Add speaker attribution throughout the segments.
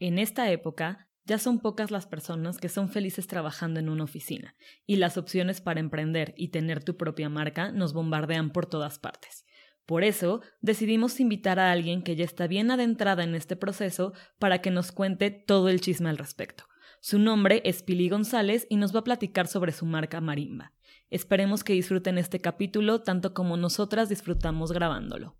Speaker 1: En esta época, ya son pocas las personas que son felices trabajando en una oficina, y las opciones para emprender y tener tu propia marca nos bombardean por todas partes. Por eso, decidimos invitar a alguien que ya está bien adentrada en este proceso para que nos cuente todo el chisme al respecto. Su nombre es Pili González y nos va a platicar sobre su marca Marimba. Esperemos que disfruten este capítulo tanto como nosotras disfrutamos grabándolo.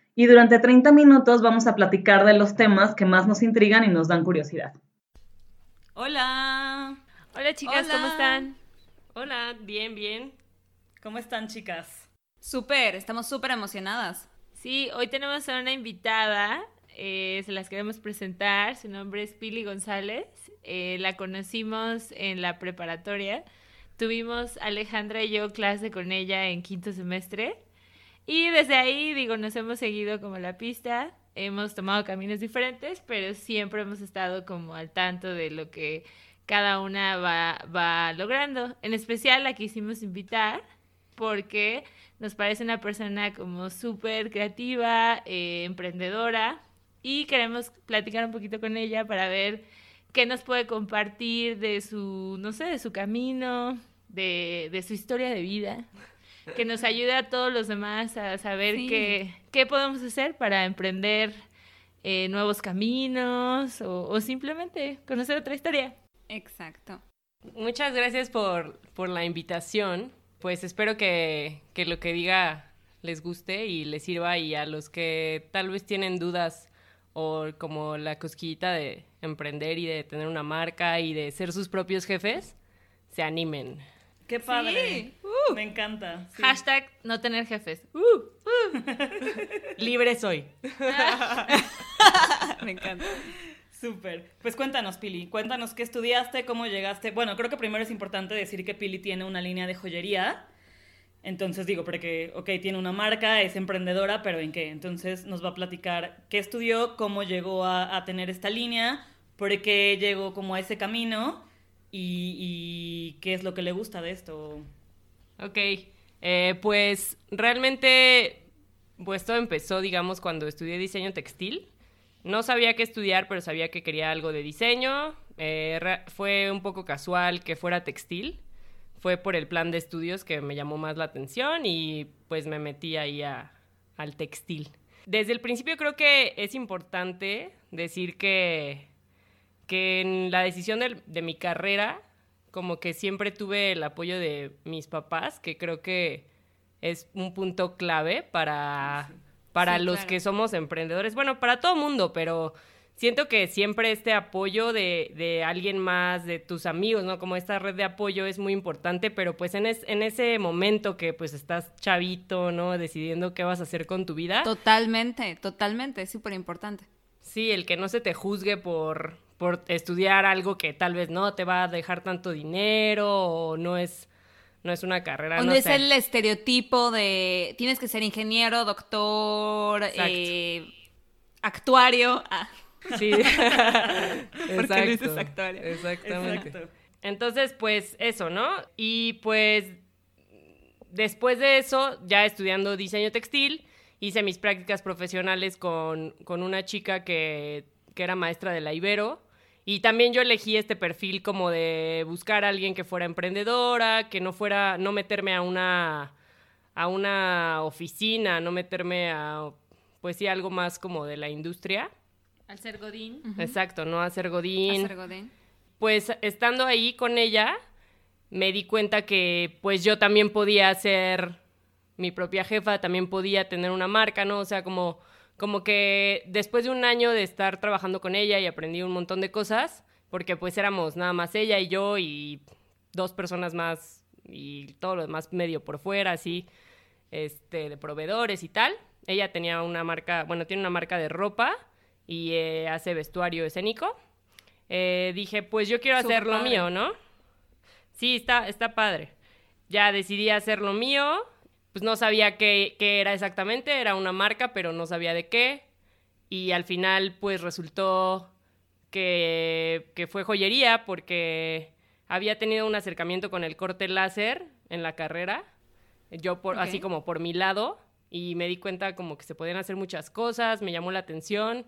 Speaker 1: y durante 30 minutos vamos a platicar de los temas que más nos intrigan y nos dan curiosidad.
Speaker 2: Hola.
Speaker 3: Hola chicas, ¿cómo están?
Speaker 2: Hola, bien, bien.
Speaker 1: ¿Cómo están chicas?
Speaker 3: Súper, estamos súper emocionadas.
Speaker 2: Sí, hoy tenemos a una invitada, eh, se las queremos presentar, su nombre es Pili González, eh, la conocimos en la preparatoria, tuvimos Alejandra y yo clase con ella en quinto semestre y desde ahí, digo, nos hemos seguido como la pista, hemos tomado caminos diferentes, pero siempre hemos estado como al tanto de lo que cada una va, va logrando. En especial la quisimos invitar porque nos parece una persona como súper creativa, eh, emprendedora y queremos platicar un poquito con ella para ver qué nos puede compartir de su, no sé, de su camino, de, de su historia de vida que nos ayude a todos los demás a saber qué, qué podemos hacer para emprender eh, nuevos caminos o, simplemente conocer otra historia.
Speaker 3: Exacto.
Speaker 2: Muchas gracias por, por la invitación. Pues espero que, que lo que diga les guste y les sirva y a los que tal vez tienen dudas o como la cosquillita de emprender y de tener una marca y de ser sus propios jefes, se animen.
Speaker 1: Qué padre. Uh. Me encanta.
Speaker 2: Hashtag no tener jefes. Uh. Uh. Libre soy.
Speaker 3: Me encanta.
Speaker 1: Súper. Pues cuéntanos, Pili. Cuéntanos qué estudiaste, cómo llegaste. Bueno, creo que primero es importante decir que Pili tiene una línea de joyería. Entonces digo, porque, ok, tiene una marca, es emprendedora, pero ¿en qué? Entonces nos va a platicar qué estudió, cómo llegó a, a tener esta línea, por qué llegó como a ese camino y, qué es lo que le gusta de esto.
Speaker 2: Ok, eh, pues realmente, pues todo empezó, digamos, cuando estudié diseño textil. No sabía qué estudiar, pero sabía que quería algo de diseño. Eh, fue un poco casual que fuera textil. Fue por el plan de estudios que me llamó más la atención y pues me metí ahí al textil. Desde el principio creo que es importante decir que que en la decisión de, mi carrera, como que siempre tuve el apoyo de mis papás, que creo que es un punto clave para, para los que somos emprendedores. Bueno, para todo mundo, pero siento que siempre este apoyo de, de, alguien más, de tus amigos, ¿no? Como esta red de apoyo es muy importante, pero pues en, en ese momento que pues estás chavito, ¿no? Decidiendo qué vas a hacer con tu vida.
Speaker 3: Totalmente, totalmente, es súper importante.
Speaker 2: Sí, el que no se te juzgue por, por estudiar algo que tal vez no te va a dejar tanto dinero o no es no es una carrera.
Speaker 3: O no, es el estereotipo de tienes que ser ingeniero, doctor, eh, actuario. Ah.
Speaker 2: Sí.
Speaker 3: Porque dices actuario.
Speaker 2: Exactamente. Entonces, pues eso, ¿no? Y pues después de eso, ya estudiando diseño textil, hice mis prácticas profesionales con, con una chica que, que era maestra de la Ibero y también yo elegí este perfil como de buscar a alguien que fuera emprendedora, que no fuera, no meterme a una, a una oficina, no meterme a, pues sí, algo más como de la industria.
Speaker 3: Al ser Godín.
Speaker 2: Exacto, no a ser Godín.
Speaker 3: A ser Godín.
Speaker 2: Pues estando ahí con ella, me di cuenta que pues yo también podía ser mi propia jefa, también podía tener una marca, ¿no? O sea, como como que después de un año de estar trabajando con ella y aprendí un montón de cosas, porque pues éramos nada más ella y yo y dos personas más y todo lo demás medio por fuera, así, este, de proveedores y tal. Ella tenía una marca, bueno, tiene una marca de ropa y eh, hace vestuario escénico. eh, dije, pues yo quiero hacer lo mío, ¿no? Sí, está, está padre. Ya decidí hacer lo mío, pues no sabía qué, qué era exactamente, era una marca, pero no sabía de qué. Y al final, pues resultó que, que fue joyería porque había tenido un acercamiento con el corte láser en la carrera, yo por, así como por mi lado, y me di cuenta como que se podían hacer muchas cosas, me llamó la atención,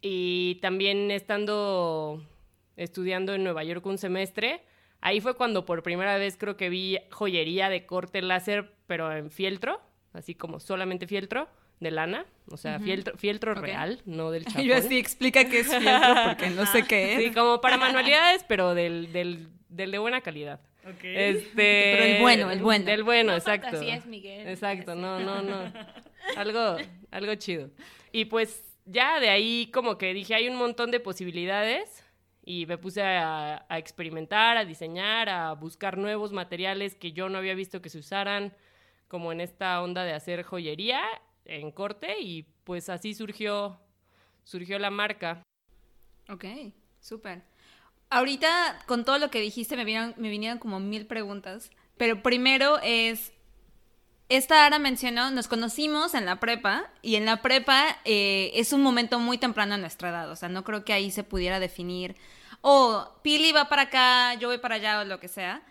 Speaker 2: y también estando estudiando en Nueva York un semestre, ahí fue cuando por primera vez creo que vi joyería de corte láser, pero en fieltro, así como solamente fieltro de lana, o sea, fieltro, fieltro real, no del chapón.
Speaker 3: Yo así explica qué es fieltro porque no sé qué es.
Speaker 2: Sí, como para manualidades, pero del, del, del de buena calidad. Este,
Speaker 3: pero el bueno, el bueno.
Speaker 2: Del bueno, exacto.
Speaker 4: es Miguel.
Speaker 2: Exacto, no, no, no. Algo, algo chido. Y pues ya de ahí como que dije, hay un montón de posibilidades y me puse a, experimentar, a diseñar, a buscar nuevos materiales que yo no había visto que se usaran, como en esta onda de hacer joyería en corte y pues así surgió, surgió la marca.
Speaker 3: Ok, súper. Ahorita con todo lo que dijiste me me vinieron como mil preguntas, pero primero es, esta Ara mencionó, nos conocimos en la prepa y en la prepa eh, es un momento muy temprano en nuestra edad, o sea, no creo que ahí se pudiera definir, o oh, Pili va para acá, yo voy para allá o lo que sea,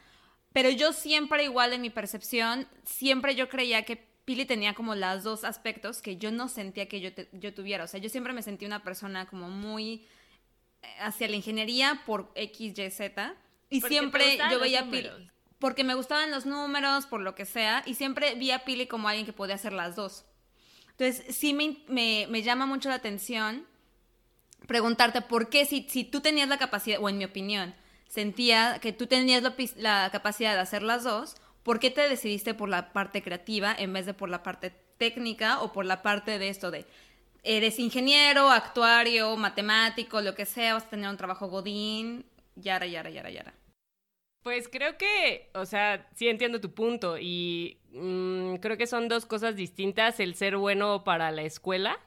Speaker 3: pero yo siempre igual en mi percepción, siempre yo creía que Pili tenía como los dos aspectos que yo no sentía que yo, yo tuviera, o sea, yo siempre me sentí una persona como muy eh, hacia la ingeniería por X, Y, Z. Y siempre yo veía a Pili. Porque me gustaban los números, por lo que sea. Y siempre vi a Pili como alguien que podía hacer las dos. Entonces, sí me, me, me llama mucho la atención preguntarte por qué, si, si tú tenías la capacidad, o en mi opinión, sentía que tú tenías la, la capacidad de hacer las dos, ¿por qué te decidiste por la parte creativa en vez de por la parte técnica o por la parte de esto de eres ingeniero, actuario, matemático, lo que sea, vas a tener un trabajo godín, yara, yara, yara, yara.
Speaker 2: Pues creo que, o sea, sí entiendo tu punto y mm, creo que son dos cosas distintas, el ser bueno para la escuela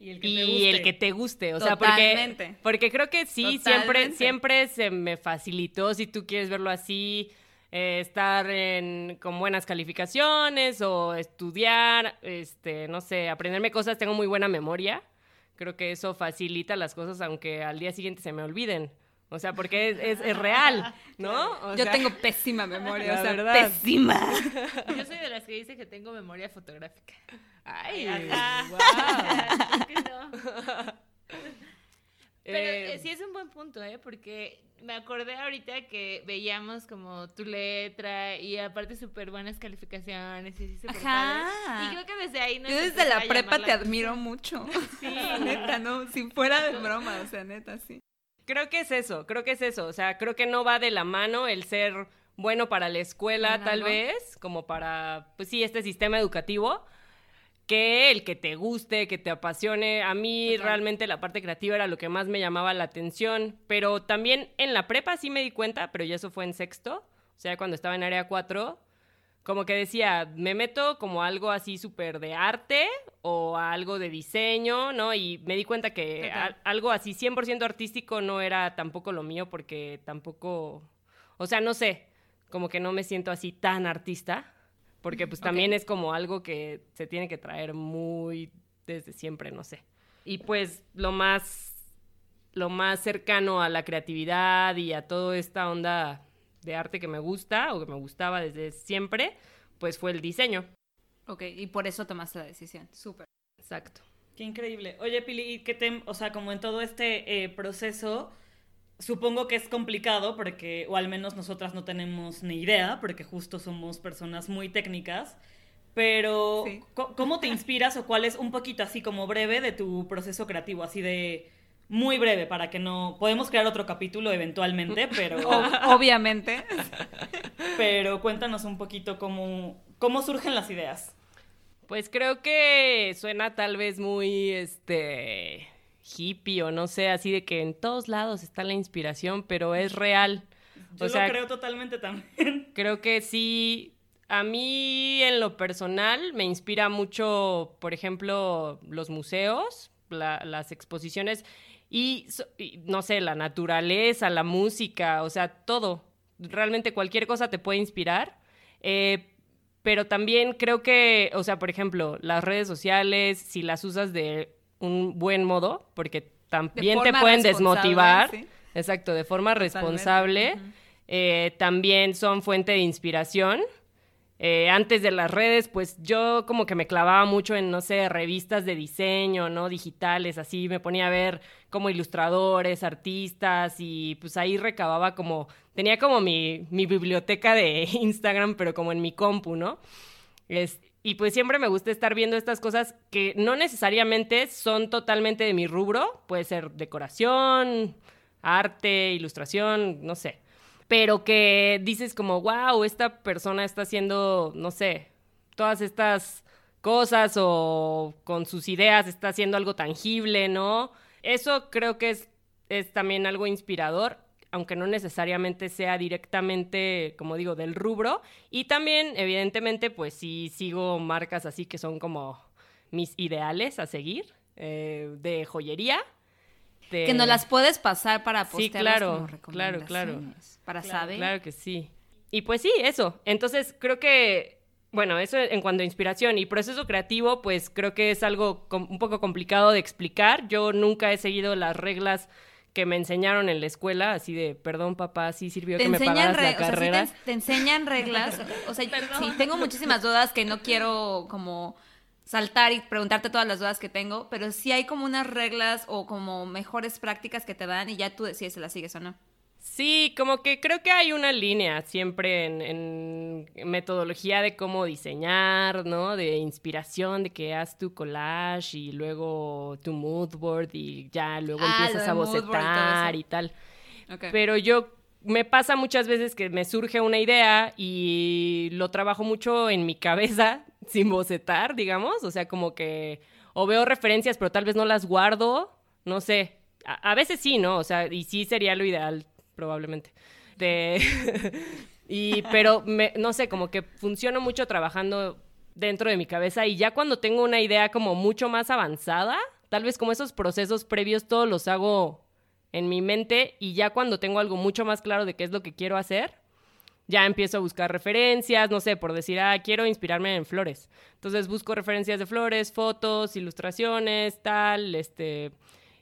Speaker 2: y el que, te, guste. El que te guste. O sea, porque, porque creo que sí, siempre, siempre se me facilitó, si tú quieres verlo así, eh, estar en, con buenas calificaciones o estudiar, este, no sé, aprenderme cosas, tengo muy buena memoria. Creo que eso facilita las cosas, aunque al día siguiente se me olviden. O sea, porque es, es, real, ¿no?
Speaker 3: Yo tengo pésima memoria, o sea, verdad. pésima.
Speaker 4: Yo soy de las que dice que tengo memoria fotográfica.
Speaker 2: Ay, wow.
Speaker 4: Pero eh, eh, sí es un buen punto, ¿eh? Porque me acordé ahorita que veíamos como tu letra y aparte súper buenas calificaciones y así Ajá. Y creo que desde ahí
Speaker 3: no Yo desde la prepa te admiro mucho. Sí. neta, no, si fuera de broma, o sea, neta, sí.
Speaker 2: Creo que es eso, creo que es eso. O sea, creo que no va de la mano el ser bueno para la escuela, tal vez, como para, pues sí, este sistema educativo que el que te guste, que te apasione. A mí realmente la parte creativa era lo que más me llamaba la atención, pero también en la prepa sí me di cuenta, pero ya eso fue en sexto, o sea, cuando estaba en área 4, como que decía, me meto como algo así súper de arte o algo de diseño, ¿no? Y me di cuenta que algo así 100% artístico no era tampoco lo mío porque tampoco, o sea, no sé, como que no me siento así tan artista porque pues también es como algo que se tiene que traer muy desde siempre, no sé. Y pues lo más, lo más cercano a la creatividad y a toda esta onda de arte que me gusta o que me gustaba desde siempre, pues fue el diseño.
Speaker 3: Ok, y por eso tomaste la decisión. Súper.
Speaker 2: Exacto.
Speaker 1: Qué increíble. Oye, Pili, ¿qué te, o sea, como en todo este eh, proceso, Supongo que es complicado porque, o al menos nosotras no tenemos ni idea, porque justo somos personas muy técnicas, pero ¿cómo te inspiras o cuál es un poquito así como breve de tu proceso creativo, así de muy breve para que no podemos crear otro capítulo eventualmente, pero
Speaker 3: obviamente.
Speaker 1: pero cuéntanos un poquito cómo cómo surgen las ideas.
Speaker 2: Pues creo que suena tal vez muy este hippie o no sé, así de que en todos lados está la inspiración, pero es real.
Speaker 1: Yo o lo creo totalmente también.
Speaker 2: Creo que sí. A mí, en lo personal, me inspira mucho, por ejemplo, los museos, las exposiciones. Y, no sé, la naturaleza, la música, o sea, todo. Realmente cualquier cosa te puede inspirar. Eh, pero también creo que, o sea, por ejemplo, las redes sociales, si las usas de un buen modo, porque también te pueden desmotivar. Exacto, de forma responsable. Eh, también son fuente de inspiración. Eh, antes de las redes, pues yo como que me clavaba mucho en, no sé, revistas de diseño, ¿no? Digitales, así me ponía a ver como ilustradores, artistas y pues ahí recababa como, tenía como mi, mi biblioteca de Instagram, pero como en mi compu, ¿no? y pues siempre me gusta estar viendo estas cosas que no necesariamente son totalmente de mi rubro, puede ser decoración, arte, ilustración, no sé pero que dices como, wow, esta persona está haciendo, no sé, todas estas cosas o con sus ideas está haciendo algo tangible, ¿no? Eso creo que es, es también algo inspirador, aunque no necesariamente sea directamente, como digo, del rubro. Y también, evidentemente, pues sí sigo marcas así que son como mis ideales a seguir, eh, de joyería.
Speaker 3: Que no las puedes pasar para
Speaker 2: postearlas sí, claro, claro, claro
Speaker 3: para saber.
Speaker 2: Claro que sí. Y pues sí, eso. Entonces creo que, bueno, eso en cuanto a inspiración y proceso creativo, pues creo que es algo un poco complicado de explicar. Yo nunca he seguido las reglas que me enseñaron en la escuela, así de, perdón papá, sí sirvió que me pagaras la carrera.
Speaker 3: te, enseñan reglas, o sea, sí, tengo muchísimas dudas que no quiero como saltar y preguntarte todas las dudas que tengo, pero sí hay como unas reglas o como mejores prácticas que te dan y ya tú decides si las sigues o no.
Speaker 2: Sí, como que creo que hay una línea siempre en, metodología de cómo diseñar, ¿no? De inspiración, de que haz tu collage y luego tu mood board y ya luego ah, empiezas a bocetar y, tal. Pero yo me pasa muchas veces que me surge una idea y lo trabajo mucho en mi cabeza sin bocetar, digamos. O sea, como que o veo referencias, pero tal vez no las guardo, no sé. A, veces sí, ¿no? O sea, y sí sería lo ideal probablemente. Y, pero, me, no sé, como que funciono mucho trabajando dentro de mi cabeza y ya cuando tengo una idea como mucho más avanzada, tal vez como esos procesos previos todos los hago en mi mente y ya cuando tengo algo mucho más claro de qué es lo que quiero hacer, ya empiezo a buscar referencias, no sé, por decir, ah, quiero inspirarme en flores. Entonces busco referencias de flores, fotos, ilustraciones, tal, este,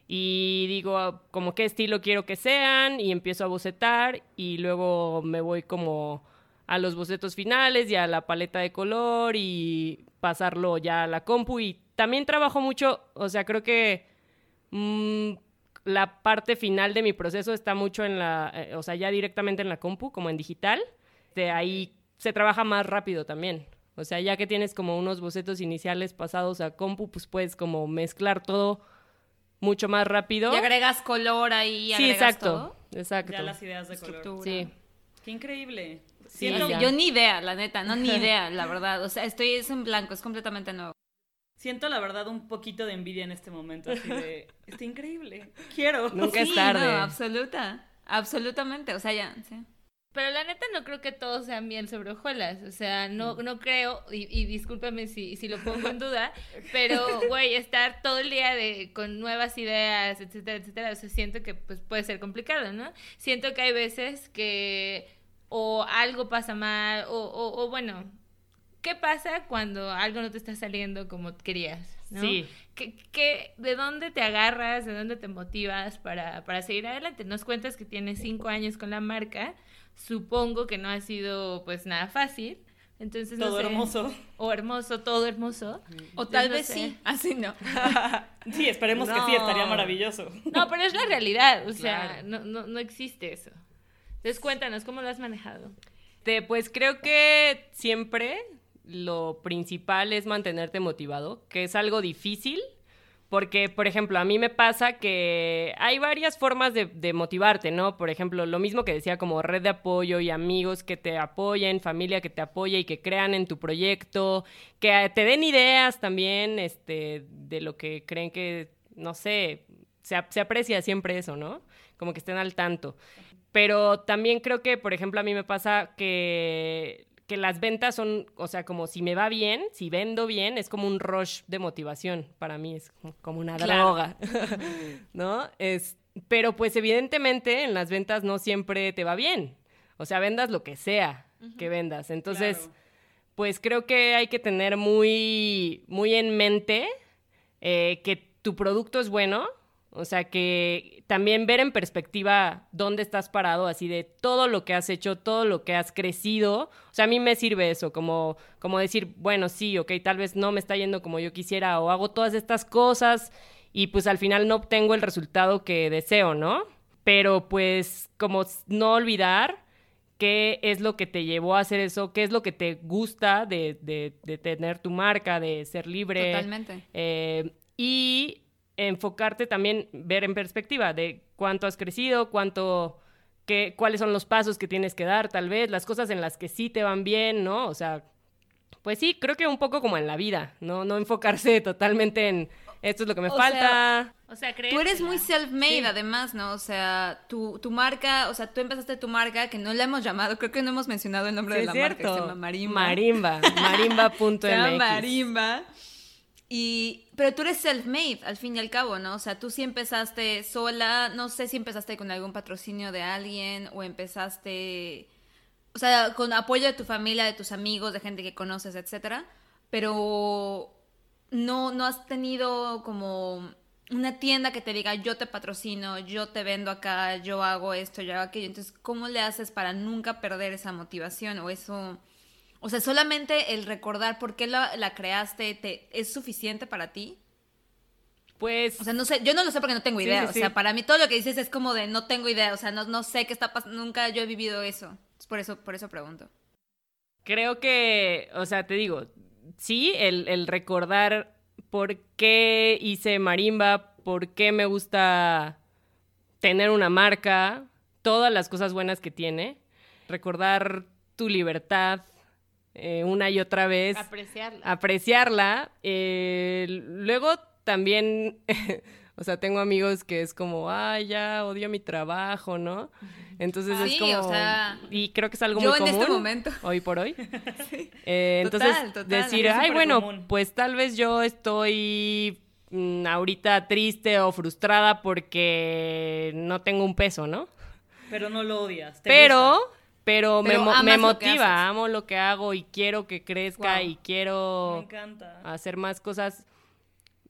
Speaker 2: y digo como qué estilo quiero que sean y empiezo a bocetar y luego me voy como a los bocetos finales y a la paleta de color y pasarlo ya a la compu y también trabajo mucho, o sea, creo que mm, la parte final de mi proceso está mucho en la, eh, o sea, ya directamente en la compu, como en digital, de ahí se trabaja más rápido también. O sea, ya que tienes como unos bocetos iniciales pasados a compu, pues puedes como mezclar todo mucho más rápido.
Speaker 3: Y agregas color ahí, sí,
Speaker 2: exacto, Exacto.
Speaker 1: Ya las ideas de color.
Speaker 2: Sí.
Speaker 1: Qué increíble.
Speaker 3: Sí, yo ni idea, la neta, no ni idea, la verdad. O sea, estoy es en blanco, es completamente nuevo.
Speaker 1: Siento la verdad un poquito de envidia en este momento, así de, está increíble, quiero.
Speaker 2: Nunca es tarde. No,
Speaker 3: absoluta, absolutamente, o sea, ya, sí.
Speaker 4: Pero la neta no creo que todos sean bien sobre hojuelas. O sea, no, mm. no creo, y, y discúlpame si, si lo pongo en duda, pero, güey, estar todo el día de, con nuevas ideas, etcétera, etcétera, o sea, siento que pues, puede ser complicado, ¿no? Siento que hay veces que o algo pasa mal, o, o, o bueno, ¿qué pasa cuando algo no te está saliendo como querías? ¿no?
Speaker 2: Sí.
Speaker 4: ¿Qué, qué, de dónde te agarras? ¿De dónde te motivas para, para seguir adelante? Nos cuentas que tienes cinco años con la marca Supongo que no ha sido pues nada fácil. Entonces,
Speaker 1: todo hermoso.
Speaker 4: O hermoso, todo hermoso.
Speaker 3: O tal vez sí. Así no.
Speaker 1: sí, esperemos que sí, estaría maravilloso.
Speaker 4: No, pero es la realidad. O sea, no, no, no existe eso. Entonces, cuéntanos, ¿cómo lo has manejado?
Speaker 2: pues creo que siempre lo principal es mantenerte motivado, que es algo difícil, porque, por ejemplo, a mí me pasa que hay varias formas de, motivarte, ¿no? Por ejemplo, lo mismo que decía como red de apoyo y amigos que te apoyen, familia que te apoya y que crean en tu proyecto, que te den ideas también este, de lo que creen que, no sé, se, se aprecia siempre eso, ¿no? Como que estén al tanto. Pero también creo que, por ejemplo, a mí me pasa que que las ventas son, o sea, como si me va bien, si vendo bien, es como un rush de motivación. Para mí es como una droga, ¿no? Es, pero pues evidentemente en las ventas no siempre te va bien. O sea, vendas lo que sea que vendas. Entonces, pues creo que hay que tener muy, muy en mente eh, que tu producto es bueno, o sea, que también ver en perspectiva dónde estás parado, así de todo lo que has hecho, todo lo que has crecido. O sea, a mí me sirve eso, como, como decir, bueno, sí, ok, tal vez no me está yendo como yo quisiera o hago todas estas cosas y pues al final no obtengo el resultado que deseo, ¿no? Pero pues como no olvidar qué es lo que te llevó a hacer eso, qué es lo que te gusta de, de, tener tu marca, de ser libre.
Speaker 3: Totalmente.
Speaker 2: Eh, y enfocarte también, ver en perspectiva de cuánto has crecido, cuánto, qué, cuáles son los pasos que tienes que dar, tal vez, las cosas en las que sí te van bien, ¿no? O sea, pues sí, creo que un poco como en la vida, ¿no? No enfocarse totalmente en esto es lo que me falta.
Speaker 3: o sea, Tú eres muy self-made, además, ¿no? O sea, tu, tu, marca, o sea, tú empezaste tu marca, que no la hemos llamado, creo que no hemos mencionado el nombre de la marca, se llama Marimba.
Speaker 2: Marimba, marimba.mx.
Speaker 3: Marimba. Y, pero tú eres self-made, al fin y al cabo, ¿no? O sea, tú sí empezaste sola, no sé si empezaste con algún patrocinio de alguien o empezaste, o sea, con apoyo de tu familia, de tus amigos, de gente que conoces, etcétera, pero no, no has tenido como una tienda que te diga yo te patrocino, yo te vendo acá, yo hago esto, yo hago aquello. Entonces, ¿cómo le haces para nunca perder esa motivación o eso? O sea, solamente el recordar por qué la, creaste te, es suficiente para ti.
Speaker 2: Pues.
Speaker 3: O sea, no sé, yo no lo sé porque no tengo idea. O sea, para mí todo lo que dices es como de no tengo idea. O sea, no, no sé qué está pasando. Nunca yo he vivido eso. Por eso, por eso pregunto.
Speaker 2: Creo que, o sea, te digo, sí, el, el recordar por qué hice marimba, por qué me gusta tener una marca, todas las cosas buenas que tiene. Recordar tu libertad, eh, una y otra vez.
Speaker 4: Apreciarla.
Speaker 2: Apreciarla. Eh, luego también, o sea, tengo amigos que es como, ay, ya odio mi trabajo, ¿no? Entonces es como... O sea, y creo que es algo muy común. en este momento. Hoy por hoy. sí. Eh, entonces, decir, ay, bueno, pues tal vez yo estoy mm, ahorita triste o frustrada porque no tengo un peso, ¿no?
Speaker 1: Pero no lo odias.
Speaker 2: Pero pero, me, me motiva, amo lo que hago y quiero que crezca y quiero hacer más cosas.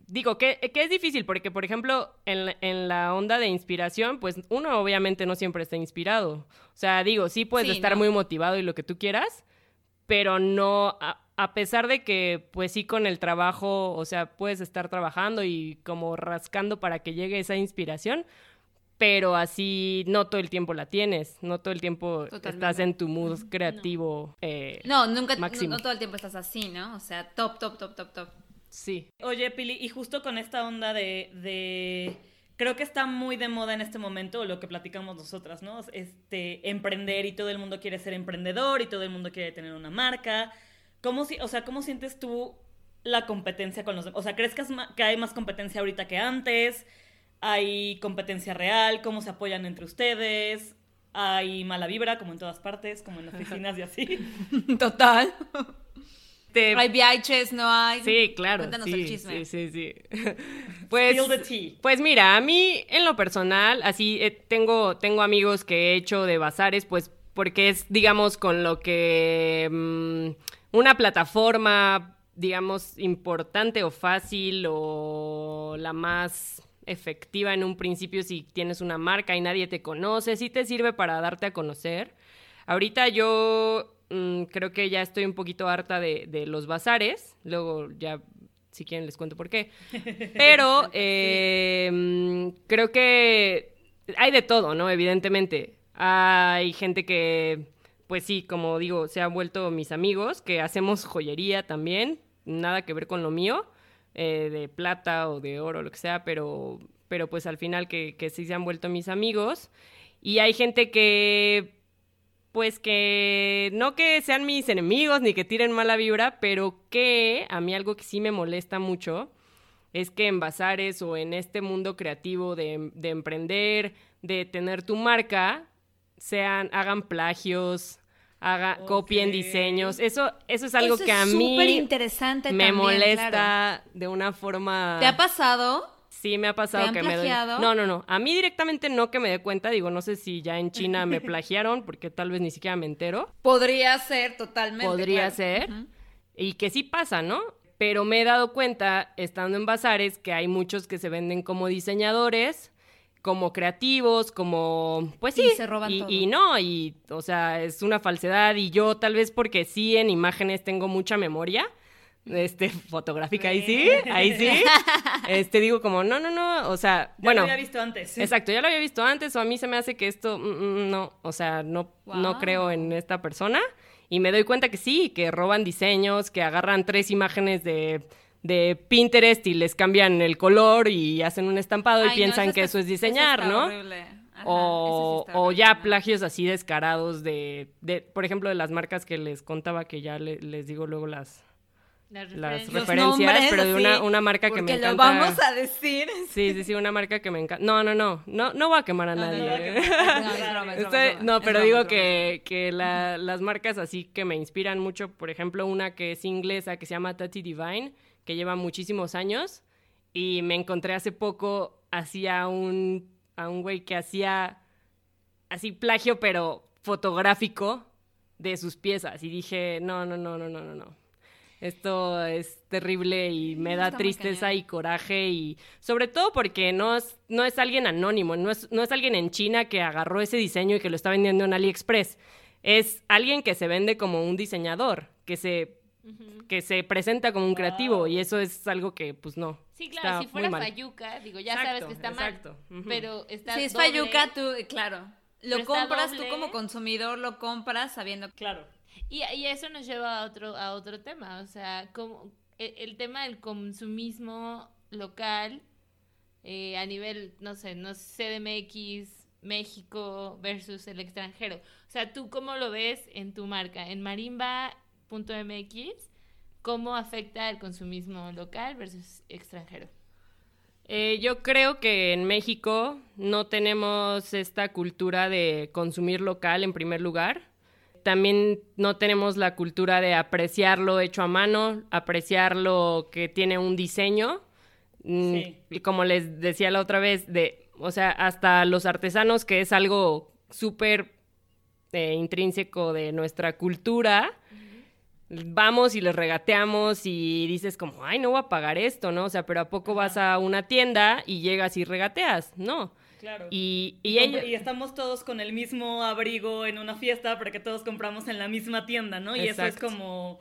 Speaker 2: Digo, que, que, es difícil porque, por ejemplo, en, en, la onda de inspiración, pues uno obviamente no siempre está inspirado. O sea, digo, sí puedes estar muy motivado y lo que tú quieras, pero no, a, a, pesar de que, pues sí, con el trabajo, o sea, puedes estar trabajando y como rascando para que llegue esa inspiración, pero así no todo el tiempo la tienes, no todo el tiempo estás en tu mood creativo.
Speaker 3: No, eh, no nunca, No, todo el tiempo estás así, ¿no? O sea, top, top, top, top, top.
Speaker 2: Sí.
Speaker 1: Oye, Pili, y justo con esta onda de, de... Creo que está muy de moda en este momento lo que platicamos nosotras, ¿no? Este, emprender y todo el mundo quiere ser emprendedor y todo el mundo quiere tener una marca. ¿Cómo, si, o sea, ¿cómo sientes tú la competencia con los demás? O sea, ¿crees que hay más competencia ahorita que antes? Hay competencia real, cómo se apoyan entre ustedes, hay mala vibra, como en todas partes, como en oficinas y así.
Speaker 3: Total. Hay viajes, no hay.
Speaker 2: Sí, claro. Cuéntanos el chisme. Sí, sí, sí. Pues, pues mira, a mí en lo personal, así eh, tengo, tengo amigos que he hecho de bazares, pues porque es, digamos, con lo que mm, una plataforma, digamos, importante o fácil o la más efectiva en un principio si tienes una marca y nadie te conoce, sí te sirve para darte a conocer. Ahorita yo mm, creo que ya estoy un poquito harta de, los bazares, luego ya si quieren les cuento por qué, pero eh, mm, creo que hay de todo, ¿no? Evidentemente, hay gente que, pues sí, como digo, se han vuelto mis amigos, que hacemos joyería también, nada que ver con lo mío eh, de plata o de oro, lo que sea, pero, pero pues al final que, sí se han vuelto mis amigos. Y hay gente que, pues que no que sean mis enemigos ni que tiren mala vibra, pero que a mí algo que sí me molesta mucho es que en bazares o en este mundo creativo de, de emprender, de tener tu marca, sean, hagan plagios, haga, copien diseños. Eso, eso es algo
Speaker 3: Eso
Speaker 2: que a mí
Speaker 3: interesante
Speaker 2: me
Speaker 3: también,
Speaker 2: molesta
Speaker 3: claro.
Speaker 2: de una forma.
Speaker 3: ¿Te ha pasado?
Speaker 2: Sí, me ha pasado
Speaker 3: ¿Te han
Speaker 2: que me doy.
Speaker 3: plagiado?
Speaker 2: No, no, no. A mí directamente no que me dé cuenta. Digo, no sé si ya en China me plagiaron, porque tal vez ni siquiera me entero.
Speaker 3: Podría ser totalmente.
Speaker 2: Podría
Speaker 3: claro.
Speaker 2: ser. Y que sí pasa, ¿no? Pero me he dado cuenta, estando en bazares, que hay muchos que se venden como diseñadores, como creativos, como... Pues
Speaker 3: Y
Speaker 2: sí.
Speaker 3: se roban
Speaker 2: y,
Speaker 3: todo.
Speaker 2: y no, y, o sea, es una falsedad. Y yo, tal vez porque sí en imágenes tengo mucha memoria, este, fotográfica, ahí sí, ahí sí. Este, digo como, no, no, no, o sea,
Speaker 1: Ya
Speaker 2: bueno...
Speaker 1: lo había visto antes.
Speaker 2: Exacto, ya lo había visto antes o a mí se me hace que esto, mm, mm, no, o sea, no, no creo en esta persona y me doy cuenta que sí, que roban diseños, que agarran tres imágenes de, de Pinterest y les cambian el color y hacen un estampado y
Speaker 3: no,
Speaker 2: piensan que
Speaker 3: está-
Speaker 2: eso es diseñar, ¿no?
Speaker 3: Ajá,
Speaker 2: o,
Speaker 3: eso sí está
Speaker 2: o ya plagios así descarados de, de, por ejemplo, de las marcas que les contaba que ya le- les digo luego las,
Speaker 4: Las referencias.
Speaker 3: Los
Speaker 2: referencias,
Speaker 3: nombres,
Speaker 2: pero de una, una marca que me encanta.
Speaker 3: lo vamos a decir.
Speaker 2: Sí, sí, sí, una marca que me encanta. No, no, no, no, no voy a quemar a nadie.
Speaker 3: no,
Speaker 2: pero digo que, que la- las marcas así que me inspiran mucho, por ejemplo, una que es inglesa que se llama Tati Divine, que lleva muchísimos años, y me encontré hace poco hacía un, a un güey que hacía así plagio, pero fotográfico de sus piezas, y dije, no, no, no, no, no, no, no. Esto es terrible y me da
Speaker 3: Está
Speaker 2: tristeza y coraje y sobre todo porque no es, no es alguien anónimo, no es, no es alguien en China que agarró ese diseño y que lo está vendiendo en AliExpress. Es alguien que se vende como un diseñador, que se, que se presenta como un creativo y eso es algo que pues no.
Speaker 4: Sí, claro,
Speaker 2: está
Speaker 4: si fuera
Speaker 2: muy mal.
Speaker 4: Fayuca, digo, ya
Speaker 2: Exacto,
Speaker 4: sabes que está
Speaker 2: exacto,
Speaker 4: mal.
Speaker 2: ujú.
Speaker 4: Pero está
Speaker 3: Si es
Speaker 4: doble.
Speaker 3: Fayuca, tú, eh, claro. Lo compras tú
Speaker 4: doble.
Speaker 3: como consumidor, lo compras sabiendo
Speaker 1: Claro.
Speaker 4: Y, y eso nos lleva a otro, a otro tema, o sea, como el, el tema del consumismo local eh, a nivel, no sé, no sé, CDMX, México versus el extranjero. O sea, ¿tú cómo lo ves en tu marca? En marimba.mx, ¿cómo afecta el consumismo local versus extranjero?
Speaker 2: Eh, yo creo que en México no tenemos esta cultura de consumir local en primer lugar. También no tenemos la cultura de apreciar lo hecho a mano, apreciar lo que tiene un diseño. Mm,
Speaker 1: Sí.
Speaker 2: Y como les decía la otra vez, de, o sea, hasta los artesanos, que es algo súper eh, intrínseco de nuestra cultura, vamos y les regateamos y dices como, ay, no voy a pagar esto, ¿no? O sea, pero ¿a poco vas a una tienda y llegas y regateas? No.
Speaker 1: Claro.
Speaker 2: Y, y
Speaker 1: Y,
Speaker 2: ellos...
Speaker 1: y estamos todos con el mismo abrigo en una fiesta porque todos compramos en la misma tienda, ¿no? Y eso es como...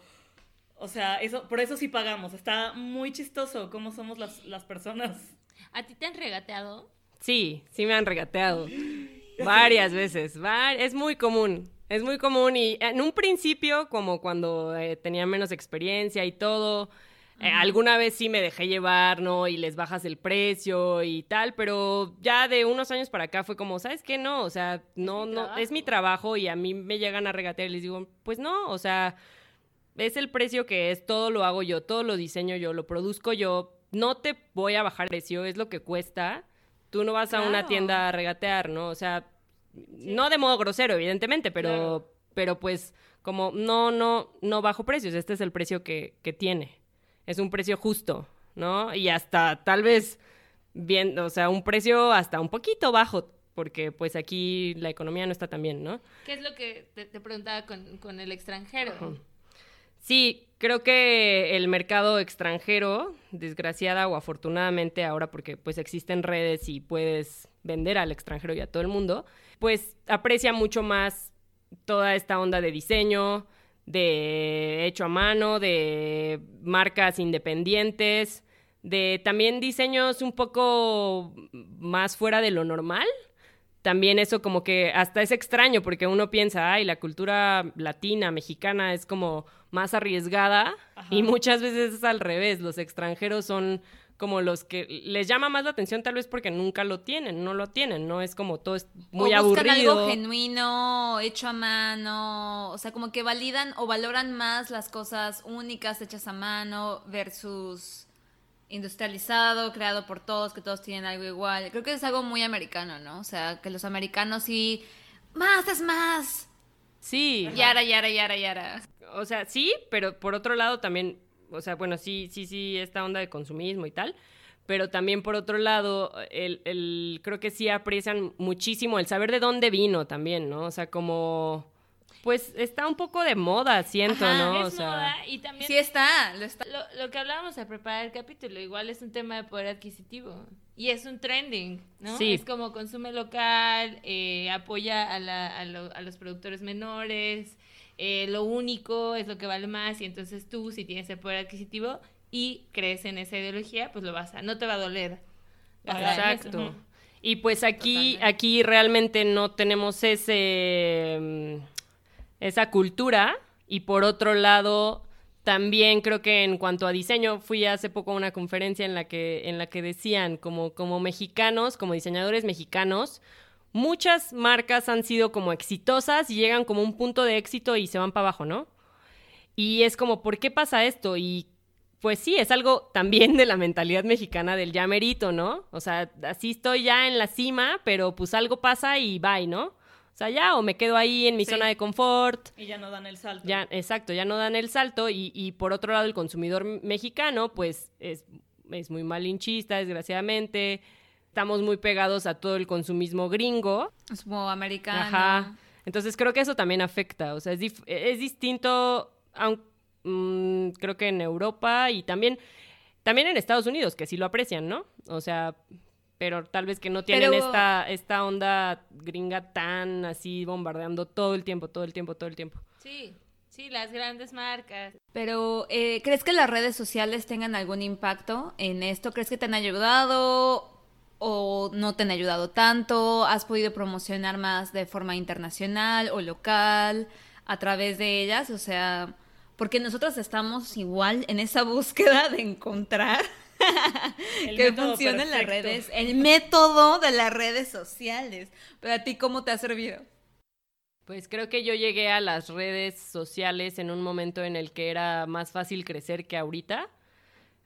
Speaker 1: O sea, eso, por eso sí pagamos. Está muy chistoso cómo somos las, las personas.
Speaker 4: ¿A ti te han regateado?
Speaker 2: Sí, sí me han regateado. Varias veces. va- Es muy común. Es muy común y en un principio, como cuando eh, tenía menos experiencia y todo, eh, alguna vez sí me dejé llevar, ¿no? Y les bajas el precio y tal, pero ya de unos años para acá fue como, ¿sabes qué? No, o sea, no, no, es mi trabajo y a mí me llegan a regatear y les digo, pues no, o sea, es el precio que es, todo lo hago yo, todo lo diseño yo, lo produzco yo, no te voy a bajar el precio, es lo que cuesta. Tú no vas a una tienda a regatear, ¿no? O sea, no de modo grosero, evidentemente, pero,
Speaker 1: Claro.
Speaker 2: pero pues como no, no, no bajo precios, este es el precio que, que tiene. Es un precio justo, ¿no? Y hasta tal vez bien, o sea, un precio hasta un poquito bajo, porque pues aquí la economía no está tan bien, ¿no?
Speaker 4: ¿Qué es lo que te, te preguntaba con, con el extranjero?
Speaker 2: Sí, creo que el mercado extranjero, desgraciada o afortunadamente ahora porque pues existen redes y puedes vender al extranjero y a todo el mundo, pues aprecia mucho más toda esta onda de diseño, de hecho a mano, de marcas independientes, de también diseños un poco más fuera de lo normal. También eso como que hasta es extraño porque uno piensa, ay, la cultura latina, mexicana es como más arriesgada y muchas veces es al revés, los extranjeros son como los que les llama más la atención tal vez porque nunca lo tienen, no lo tienen, no es como todo es muy
Speaker 3: o buscan
Speaker 2: aburrido.
Speaker 3: algo genuino, hecho a mano, o sea, como que validan o valoran más las cosas únicas hechas a mano versus industrializado, creado por todos, que todos tienen algo igual. Creo que es algo muy americano, ¿no? O sea, que los americanos sí, más es más.
Speaker 2: Sí.
Speaker 3: Yara, yara, yara, yara.
Speaker 2: O sea, sí, pero por otro lado también, o sea, bueno, sí, sí, sí, esta onda de consumismo y tal, pero también por otro lado, el, el, creo que sí aprecian muchísimo el saber de dónde vino también, ¿no? O sea, como, pues está un poco de moda, siento,
Speaker 3: Ajá,
Speaker 2: ¿no?
Speaker 4: es
Speaker 2: o sea,
Speaker 4: moda y también
Speaker 3: Sí está, lo está.
Speaker 4: lo, lo que hablábamos al preparar el capítulo, igual es un tema de poder adquisitivo. Y es un trending, ¿no?
Speaker 2: Sí.
Speaker 4: Es como consume local, eh, apoya a, la- a lo- a los productores menores, eh, lo único es lo que vale más y entonces tú, si tienes el poder adquisitivo y crees en esa ideología, pues lo vas a, no te va a doler.
Speaker 2: Exacto. Y pues aquí,
Speaker 3: Totalmente.
Speaker 2: aquí realmente no tenemos ese mm, esa cultura. Y por otro lado, también creo que en cuanto a diseño, fui hace poco a una conferencia en la que, en la que decían, como, como mexicanos, como diseñadores mexicanos, muchas marcas han sido como exitosas y llegan como un punto de éxito y se van para abajo, ¿no? Y es como, ¿por qué pasa esto? Y pues sí, es algo también de la mentalidad mexicana del ya merito, ¿no? O sea, así estoy ya en la cima, pero pues algo pasa y bye, ¿no? O sea, ya, o me quedo ahí en mi
Speaker 3: Sí.
Speaker 2: zona de confort.
Speaker 1: Y ya no dan el salto.
Speaker 2: Ya, exacto, ya no dan el salto. Y, y por otro lado, el consumidor mexicano, pues es, es muy malinchista, desgraciadamente. Estamos muy pegados a todo el consumismo gringo.
Speaker 3: Es como americano.
Speaker 2: Ajá. Entonces creo que eso también afecta. O sea, es, dif- es distinto, mm, creo que en Europa y también, también en Estados Unidos, que sí lo aprecian, ¿no? O sea, pero tal vez que no tienen
Speaker 3: Pero-
Speaker 2: esta, esta onda gringa tan así bombardeando todo el tiempo, todo el tiempo, todo el tiempo.
Speaker 4: Sí, sí, las grandes marcas.
Speaker 3: Pero, eh, ¿crees que las redes sociales tengan algún impacto en esto? ¿Crees que te han ayudado o no te han ayudado tanto? ¿Has podido promocionar más de forma internacional o local a través de ellas? O sea, porque nosotros estamos igual en esa búsqueda de encontrar que funcionen las redes, el método de las redes sociales. Pero a ti, ¿cómo te ha servido?
Speaker 2: Pues creo que yo llegué a las redes sociales en un momento en el que era más fácil crecer que ahorita.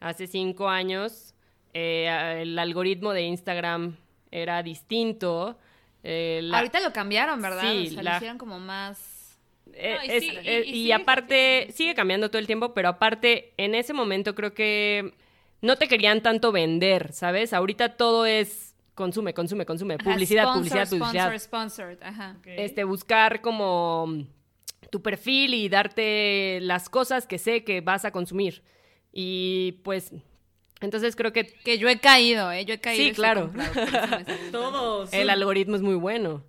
Speaker 2: Hace cinco años eh, el algoritmo de Instagram era distinto. eh, la-
Speaker 3: Ahorita lo cambiaron, ¿verdad?
Speaker 2: Sí,
Speaker 3: o sea,
Speaker 2: la-
Speaker 3: lo hicieron como más...
Speaker 2: Eh,
Speaker 4: No, y
Speaker 2: es-
Speaker 4: sí- y-
Speaker 2: eh,
Speaker 4: y
Speaker 2: y,
Speaker 4: sigue
Speaker 2: aparte, sigue cambiando todo el tiempo, pero aparte, en ese momento creo que no te querían tanto vender, ¿sabes? Ahorita todo es consume, consume, consume,
Speaker 3: Ajá,
Speaker 2: publicidad,
Speaker 3: sponsor,
Speaker 2: publicidad, publicidad.
Speaker 3: Sponsor, sponsored, ajá.
Speaker 2: Este, buscar como tu perfil y darte las cosas que sé que vas a consumir. Y pues, entonces creo que
Speaker 3: Que yo he caído, ¿eh? Yo he caído.
Speaker 2: Sí, claro.
Speaker 3: comprado,
Speaker 1: Todos.
Speaker 2: El algoritmo es muy bueno,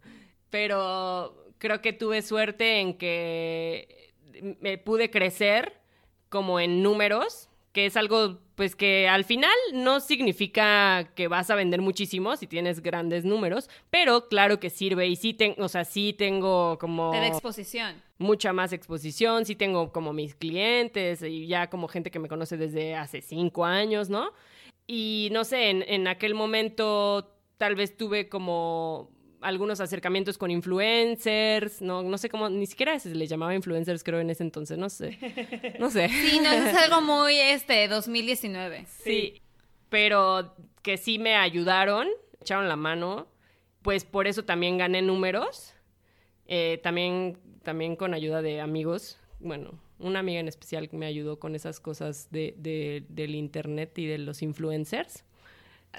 Speaker 2: pero creo que tuve suerte en que me pude crecer como en números, que es algo pues que al final no significa que vas a vender muchísimo si tienes grandes números, pero claro que sirve y sí tengo, o sea, sí tengo como
Speaker 3: Te exposición.
Speaker 2: mucha más exposición, sí tengo como mis clientes y ya como gente que me conoce desde hace cinco años, ¿no? Y no sé, en, en aquel momento tal vez tuve como algunos acercamientos con influencers, no, no sé cómo, ni siquiera se les llamaba influencers creo en ese entonces, no sé, no sé.
Speaker 3: Sí, no, es algo muy, este, 2019.
Speaker 2: Sí, pero que sí me ayudaron, echaron la mano, pues por eso también gané números, eh, también, también con ayuda de amigos, bueno, una amiga en especial me ayudó con esas cosas de, de- del internet y de los influencers.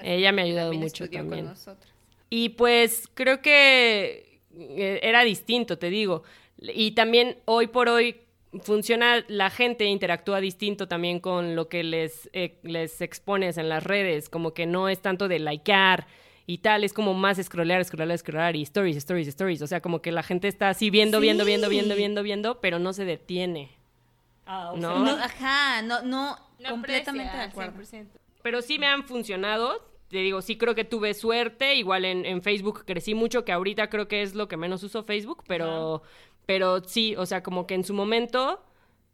Speaker 2: Ella me ha ayudado
Speaker 3: También
Speaker 2: mucho
Speaker 3: estudió con
Speaker 2: también.
Speaker 3: nosotros.
Speaker 2: Y pues creo que eh, era distinto, te digo. Y también hoy por hoy funciona, la gente interactúa distinto también con lo que les, eh, les expones en las redes, como que no es tanto de likear y tal, es como más scrollear, scrollear, scrollear y stories, stories, stories. O sea, como que la gente está así viendo, viendo, viendo, viendo, viendo, viendo, pero no se detiene.
Speaker 1: Ah,
Speaker 2: No.
Speaker 3: No, ajá, no, no,
Speaker 4: No
Speaker 3: completamente de
Speaker 4: aprecia
Speaker 3: acuerdo.
Speaker 4: 100%.
Speaker 2: pero sí me han funcionado. Te digo, sí creo que tuve suerte. Igual en, en Facebook crecí mucho, que ahorita creo que es lo que menos uso Facebook, pero, pero sí, o sea, como que en su momento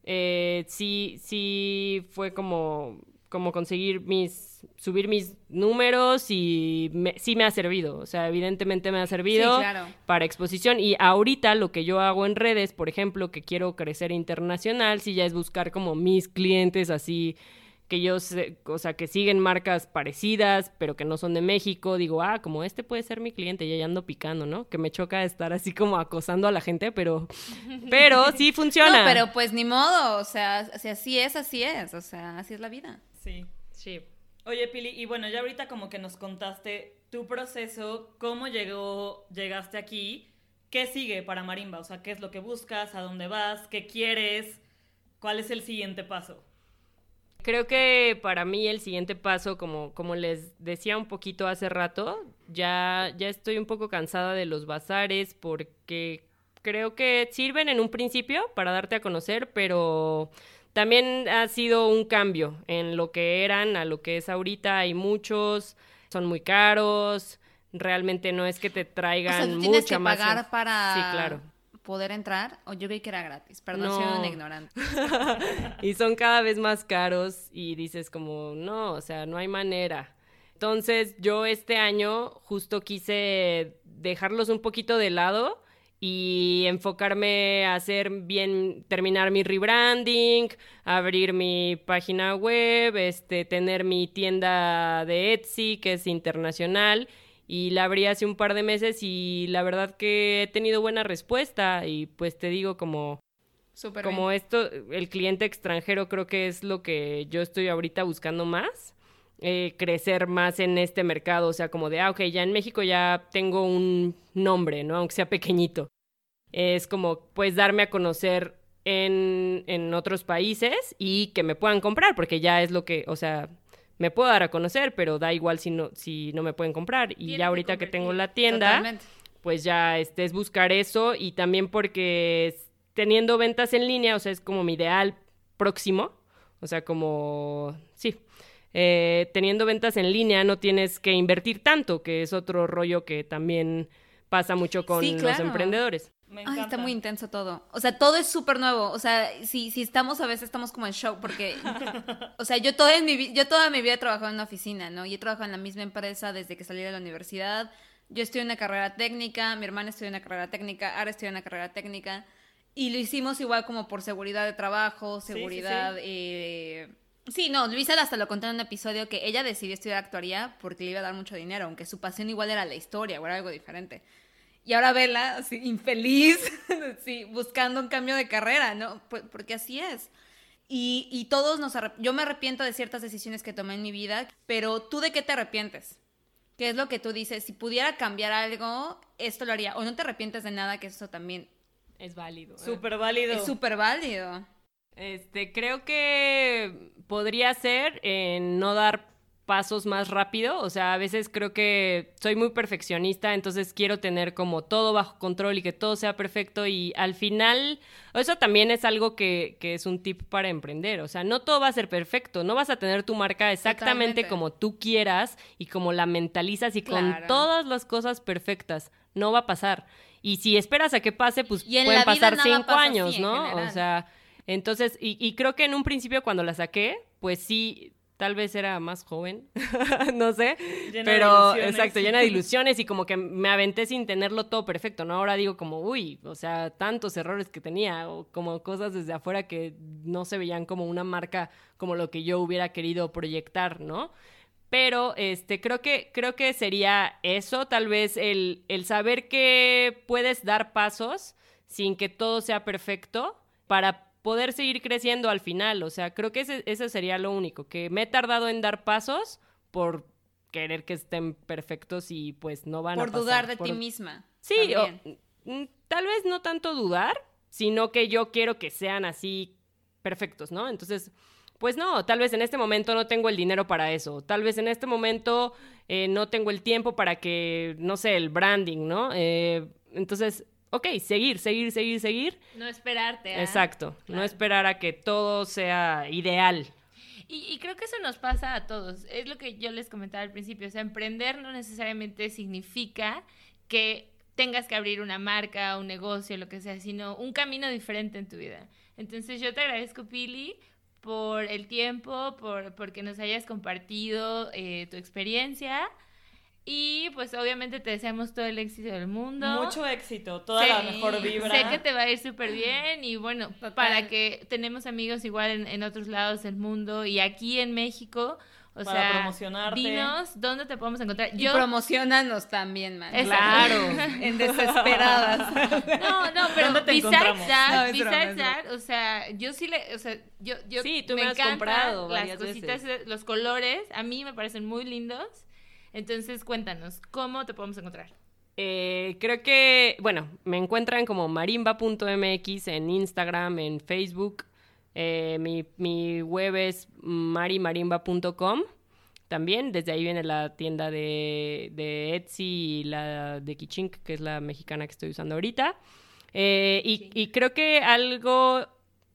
Speaker 2: eh, sí, sí fue como, como conseguir mis, subir mis números y me- sí me ha servido. O sea, evidentemente me ha servido
Speaker 3: Sí, claro.
Speaker 2: para exposición. Y ahorita lo que yo hago en redes, por ejemplo, que quiero crecer internacional, sí ya es buscar como mis clientes así que yo sé, o sea, que siguen marcas parecidas, pero que no son de México, digo, ah, como este puede ser mi cliente, y ya ando picando, ¿no? Que me choca estar así como acosando a la gente, pero, pero sí funciona.
Speaker 3: No, pero pues ni modo, o sea, si así es, así es, o sea, así es la vida.
Speaker 1: Sí.
Speaker 2: Sí.
Speaker 1: Oye, Pili, y bueno, ya ahorita como que nos contaste tu proceso, cómo llegó, llegaste aquí, ¿qué sigue para Marimba? O sea, ¿qué es lo que buscas? ¿A dónde vas? ¿Qué quieres? ¿Cuál es el siguiente paso?
Speaker 2: Creo que para mí el siguiente paso, como, como les decía un poquito hace rato, ya, ya estoy un poco cansada de los bazares porque creo que sirven en un principio para darte a conocer, pero también ha sido un cambio en lo que eran a lo que es ahorita. Hay muchos, son muy caros, realmente no es que te traigan
Speaker 3: O sea, ¿tú
Speaker 2: mucha
Speaker 3: tienes que
Speaker 2: más-
Speaker 3: pagar para
Speaker 2: Sí, claro.
Speaker 3: Poder entrar? O yo vi que era gratis, perdón,
Speaker 2: No.
Speaker 3: soy una ignorante.
Speaker 2: y son cada vez más caros y dices como, no, o sea, no hay manera. Entonces yo este año justo quise dejarlos un poquito de lado y enfocarme a hacer bien, terminar mi rebranding, abrir mi página web, este, tener mi tienda de Etsy que es internacional y la abrí hace un par de meses y la verdad que he tenido buena respuesta y pues te digo como como
Speaker 3: bien.
Speaker 2: esto, el cliente extranjero creo que es lo que yo estoy ahorita buscando más, eh, crecer más en este mercado, o sea, como de, ah, ok, ya en México ya tengo un nombre, ¿no? Aunque sea pequeñito. Es como, pues, darme a conocer en, en otros países y que me puedan comprar, porque ya es lo que, o sea, me puedo dar a conocer, pero da igual si no, si no me pueden comprar. Y ya ahorita que tengo la tienda,
Speaker 3: Totalmente.
Speaker 2: pues ya este, es buscar eso y también porque teniendo ventas en línea, o sea, es como mi ideal próximo, o sea, como, sí, eh, teniendo ventas en línea no tienes que invertir tanto, que es otro rollo que también pasa mucho con
Speaker 3: Sí,
Speaker 2: los emprendedores.
Speaker 1: Me
Speaker 3: Ay, está muy intenso todo. O sea, todo es súper nuevo. O sea, si, si estamos a veces estamos como en shock porque, o sea, yo toda, en mi, yo toda mi vida he trabajado en una oficina, ¿no? Y he trabajado en la misma empresa desde que salí de la universidad. Yo estudié una carrera técnica, mi hermana estudió una carrera técnica, Ara estudió una carrera técnica. Y lo hicimos igual como por seguridad de trabajo,
Speaker 1: sí,
Speaker 3: seguridad... eh, Sí, no, Luisa hasta lo conté en un episodio que ella decidió estudiar actuaría porque le iba a dar mucho dinero, aunque su pasión igual era la historia o era algo diferente. Y ahora vela, así, infeliz, sí, buscando un cambio de carrera, ¿no? Por- porque así es. Y, y todos nos arrep- Yo me arrepiento de ciertas decisiones que tomé en mi vida, pero ¿tú de qué te arrepientes? ¿Qué es lo que tú dices? Si pudiera cambiar algo, esto lo haría. O no te arrepientes de nada, que eso también
Speaker 2: Es válido. ¿eh?
Speaker 1: Súper válido.
Speaker 3: es súper válido.
Speaker 2: Este, creo que podría ser en no dar pasos más rápido, o sea, a veces creo que soy muy perfeccionista, entonces quiero tener como todo bajo control y que todo sea perfecto y al final, eso también es algo que, que es un tip para emprender, o sea, no todo va a ser perfecto, no vas a tener tu marca exactamente
Speaker 3: Totalmente.
Speaker 2: como tú quieras y como la mentalizas y con todas las cosas perfectas, no va a pasar. Y si esperas a que pase, pues
Speaker 3: Y
Speaker 2: pueden pasar cinco
Speaker 3: pasa
Speaker 2: años, ¿no? O sea, entonces, y, y creo que en un principio cuando la saqué, pues sí, tal vez era más joven, no sé,
Speaker 1: Llena
Speaker 2: pero exacto, llena de ilusiones y como que me aventé sin tenerlo todo perfecto, ¿no? Ahora digo como, uy, o sea, tantos errores que tenía o como cosas desde afuera que no se veían como una marca como lo que yo hubiera querido proyectar, ¿no? Pero este, creo que, creo que sería eso, tal vez el, el saber que puedes dar pasos sin que todo sea perfecto para poder seguir creciendo al final. O sea, creo que ese, ese sería lo único, que me he tardado en dar pasos por querer que estén perfectos y pues no van a
Speaker 3: Por
Speaker 2: pasar.
Speaker 3: dudar de
Speaker 2: Por-
Speaker 3: ti misma.
Speaker 2: Sí, o- mm, tal vez no tanto dudar, sino que yo quiero que sean así perfectos, ¿no? Entonces, pues no, tal vez en este momento no tengo el dinero para eso, tal vez en este momento eh, no tengo el tiempo para que, no sé, el branding, ¿no? Eh, entonces, ok, seguir, seguir, seguir, seguir.
Speaker 4: No esperarte. ¿ah?
Speaker 2: Exacto, no esperar a que todo sea ideal.
Speaker 4: Y, y creo que eso nos pasa a todos. Es lo que yo les comentaba al principio. O sea, emprender no necesariamente significa que tengas que abrir una marca, un negocio, lo que sea, sino un camino diferente en tu vida. Entonces yo te agradezco, Pili, por el tiempo, por porque nos hayas compartido eh, tu experiencia. Y pues obviamente te deseamos todo el éxito del mundo.
Speaker 1: Mucho éxito, toda la mejor vibra.
Speaker 4: Sé que te va a ir súper bien y bueno, para que tenemos amigos igual en, en, otros lados del mundo y aquí en México. O
Speaker 1: para
Speaker 4: sea,
Speaker 1: promocionarte.
Speaker 4: dinos dónde te podemos encontrar.
Speaker 3: Y promocionanos también, man.
Speaker 2: Claro.
Speaker 3: en desesperadas.
Speaker 4: No, no, pero
Speaker 1: ¿Dónde te
Speaker 4: besides that,
Speaker 3: No,
Speaker 4: that, o sea, yo sí le, o sea, yo, yo
Speaker 2: Sí, tú
Speaker 4: me,
Speaker 2: me has
Speaker 4: encantan
Speaker 2: comprado
Speaker 4: las
Speaker 2: varias
Speaker 4: cositas, los colores, a mí me parecen muy lindos. Entonces, cuéntanos, ¿cómo te podemos encontrar?
Speaker 2: Eh, creo que, bueno, me encuentran como marimba.mx en Instagram, en Facebook. Eh, mi, mi web es marimarimba.com. También, desde ahí viene la tienda de, de Etsy y la de Kichink, que es la mexicana que estoy usando ahorita. Eh, y, y creo que algo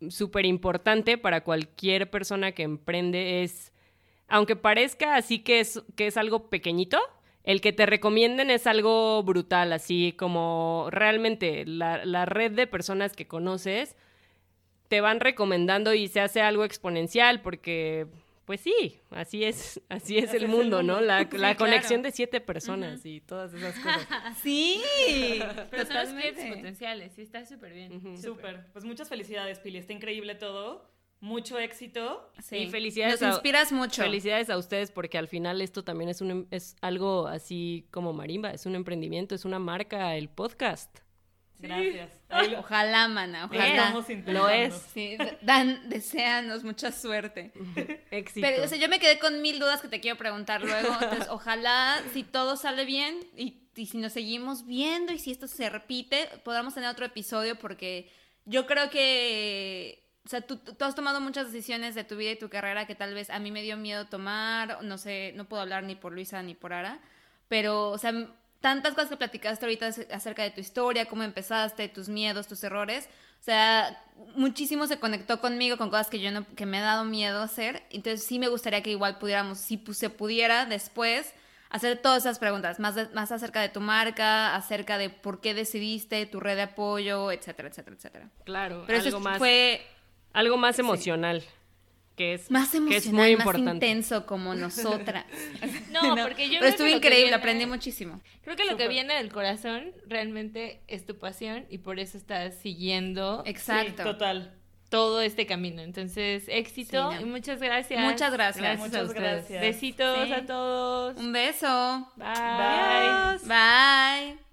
Speaker 2: súper importante para cualquier persona que emprende es, aunque parezca así que es, que es algo pequeñito, el que te recomienden es algo brutal, así como realmente la, la red de personas que conoces te van recomendando y se hace algo exponencial porque pues sí, así es, así es el mundo, ¿no? La, la conexión de siete personas y todas esas cosas.
Speaker 3: Sí,
Speaker 4: Pero son los clientes potenciales, sí, está súper bien.
Speaker 2: Ujú.
Speaker 1: Súper. Pues muchas felicidades, Pili. Está increíble todo. Mucho éxito.
Speaker 3: Sí.
Speaker 2: Y felicidades
Speaker 3: Nos
Speaker 2: a-
Speaker 3: inspiras mucho.
Speaker 2: Felicidades a ustedes porque al final esto también es un em- es algo así como marimba, es un emprendimiento, es una marca, el podcast.
Speaker 1: Gracias. Lo,
Speaker 3: Ojalá, mana,
Speaker 1: lo
Speaker 3: ojalá.
Speaker 2: Lo es.
Speaker 3: Sí, Dan, deséanos mucha suerte.
Speaker 2: Éxito.
Speaker 3: Pero, o sea, yo me quedé con mil dudas que te quiero preguntar luego. Entonces, ojalá, si todo sale bien y, y si nos seguimos viendo y si esto se repite, podamos tener otro episodio porque yo creo que, o sea, tú, tú has tomado muchas decisiones de tu vida y tu carrera que tal vez a mí me dio miedo tomar, no sé, no puedo hablar ni por Luisa ni por Ara, pero, o sea, tantas cosas que platicaste ahorita ac- acerca de tu historia, cómo empezaste, tus miedos, tus errores. O sea, muchísimo se conectó conmigo con cosas que yo no, que me ha dado miedo hacer. Entonces sí me gustaría que igual pudiéramos, si se pudiera después, hacer todas esas preguntas, más, de- más acerca de tu marca, acerca de por qué decidiste, tu red de apoyo, etcétera, etcétera, etcétera.
Speaker 2: claro,
Speaker 3: Pero
Speaker 2: algo
Speaker 3: eso
Speaker 2: más
Speaker 3: fue
Speaker 2: algo más emocional, que es
Speaker 3: más
Speaker 2: que es muy
Speaker 3: emocional, más
Speaker 2: importante.
Speaker 3: intenso como nosotras.
Speaker 4: No, porque yo
Speaker 3: Pero estuvo increíble,
Speaker 4: viene-
Speaker 3: aprendí muchísimo.
Speaker 4: Creo que lo que viene del corazón realmente es tu pasión y por eso estás siguiendo
Speaker 3: Exacto.
Speaker 1: Sí, total.
Speaker 4: todo este camino. Entonces, éxito
Speaker 3: Sí, no.
Speaker 4: y muchas gracias.
Speaker 3: Muchas gracias.
Speaker 1: Muchas
Speaker 4: a ustedes.
Speaker 1: gracias.
Speaker 4: Besitos
Speaker 3: Sí.
Speaker 4: a todos.
Speaker 3: Un beso.
Speaker 4: Bye.
Speaker 3: Bye.